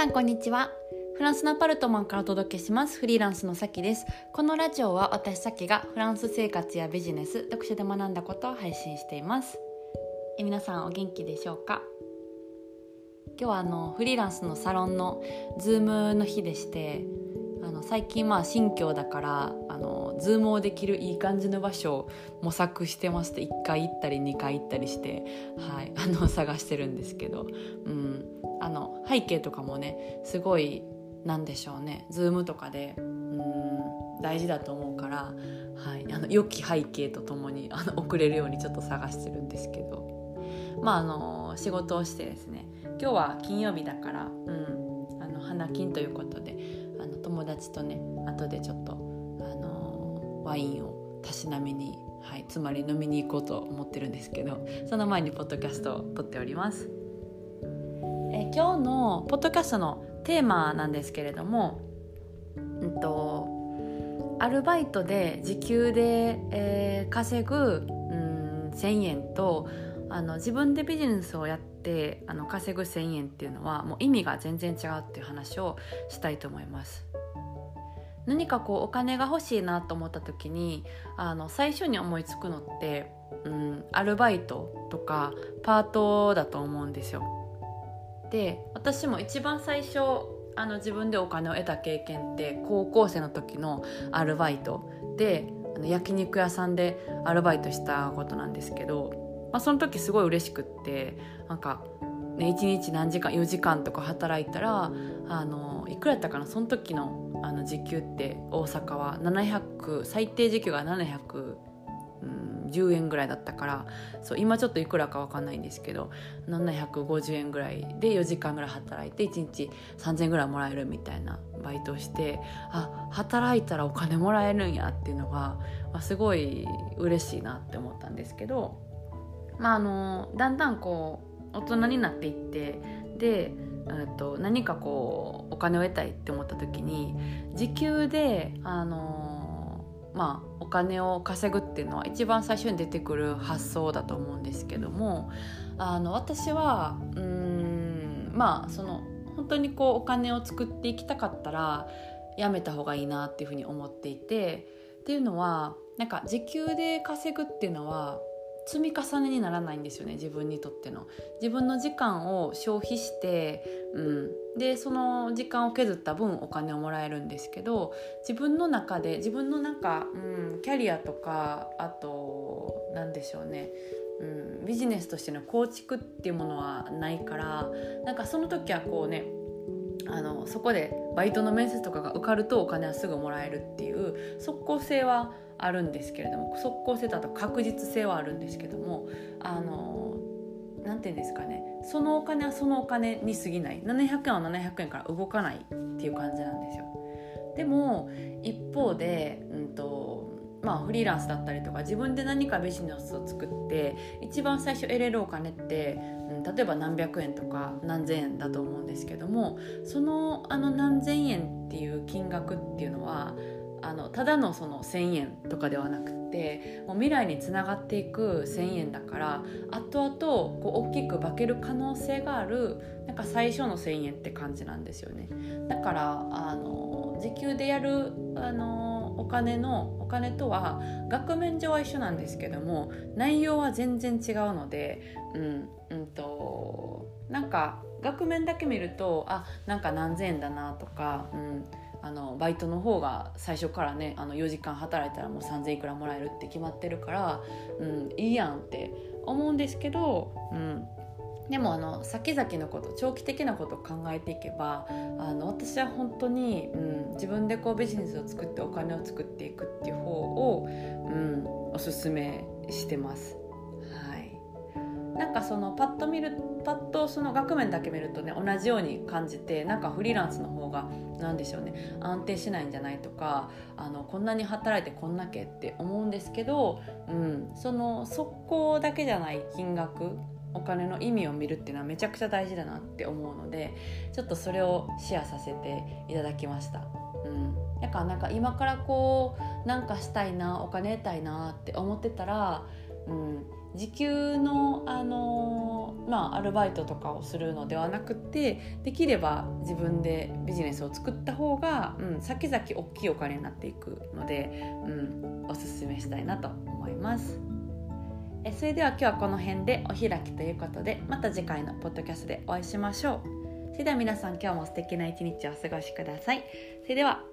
さんこんにちは。フランスのアパルトマンからお届けします。フリーランスのさきです。このラジオは私さきがフランス生活やビジネス読書で学んだことを配信しています。え皆さんお元気でしょうか？今日はあのフリーランスのサロンの Zoom の日でしてあの最近まあ新居だからあの Zoom をできるいい感じの場所を模索してまして1回行ったり2回行ったりして、はい、あの探してるんですけど、うん、あの背景とかもねすごいなんでしょうねズームとかでうん大事だと思うから、はい、あの良き背景とともにあの送れるようにちょっと探してるんですけど。まああの仕事をしてですね今日は金曜日だから、うん、あの花金ということであの友達とね後でちょっとあのワインをたしなみに、はい、つまり飲みに行こうと思ってるんですけどその前にポッドキャストを撮っております。え今日のポッドキャストのテーマなんですけれども、うんと、アルバイトで時給で、えー、稼ぐ、うん、1,000円とあの自分でビジネスをやってあの稼ぐ1,000円っていうのはもう意味が全然違うっていう話をしたいと思います。何かこうお金が欲しいなと思った時にあの最初に思いつくのって、うん、アルバイトとかパートだと思うんですよ。で私も一番最初あの自分でお金を得た経験って高校生の時のアルバイトであの焼肉屋さんでアルバイトしたことなんですけど、まあ、その時すごい嬉しくってなんか、ね、1日何時間4時間とか働いたらあのいくらやったかなその時のあの時給って大阪は700最低時給が700 10円ぐらいだったからそう今ちょっといくらか分かんないんですけど750円ぐらいで4時間ぐらい働いて1日3000円ぐらいもらえるみたいなバイトをしてあ働いたらお金もらえるんやっていうのが、まあ、すごい嬉しいなって思ったんですけど、まあ、あのだんだんこう大人になっていってでと何かこうお金を得たいって思った時に時給であのまあ、お金を稼ぐっていうのは一番最初に出てくる発想だと思うんですけどもあの私はうんまあその本当にこうお金を作っていきたかったらやめた方がいいなっていうふうに思っていてっていうのはなんか時給で稼ぐっていうのは積み重ねにならないんですよね自分にとっての。自分の時間を消費して、うん、でその時間を削った分お金をもらえるんですけど自分の中で自分のなんか、うん、キャリアとかあと何でしょうね。うん、ビジネスとしての構築っていうものはないからなんかその時はこうねあのそこでバイトの面接とかが受かるとお金はすぐもらえるっていう即効性はあるんですけれども即効性だと確実性はあるんですけどもあのなんていうんですかねそのお金はそのお金に過ぎない700円は700円から動かないっていう感じなんですよ。でも一方で、うんとまあ、フリーランスだったりとか自分で何かビジネスを作って一番最初得れるお金って、例えば何百円とか何千円だと思うんですけどもそのあの何千円っていう金額っていうのはあのただのその1,000円とかではなくてもう未来につながっていく1,000円だから後々こう大きく化ける可能性があるなんか最初の1,000円って感じなんですよね。だからあの時給でやるあのお金の金とは額面上は一緒なんですけども内容は全然違うので、うんうんと、なんか額面だけ見るとあなんか何千円だなとか、うん、あのバイトの方が最初からねあの4時間働いたらもう3,000いくらもらえるって決まってるから、うん、いいやんって思うんですけど、うん、でもあの先々のこと長期的なことを考えていけばあの私は本当に、うん、自分でこうビジネスを作ってお金を作っていくっていう方を、うん、おすすめしてます。はいなんかそのパッと見るパッとその額面だけ見るとね同じように感じてなんかフリーランスの方が何でしょうね安定しないんじゃないとかあのこんなに働いてこんなけって思うんですけど、うん、その速攻だけじゃない金額お金の意味を見るっていうのはめちゃくちゃ大事だなって思うのでちょっとそれをシェアさせていただきました。うん、だからなんか今からこうなんかしたいなお金得たいなって思ってたら、うん、時給の、あのまあ、アルバイトとかをするのではなくてできれば自分でビジネスを作った方が、うん、先々大きいお金になっていくので、うん、おすすめしたいなと思います。えそれでは今日はこの辺でお開きということでまた次回のポッドキャストでお会いしましょう。それでは皆さん今日も素敵な一日をお過ごしください。それでは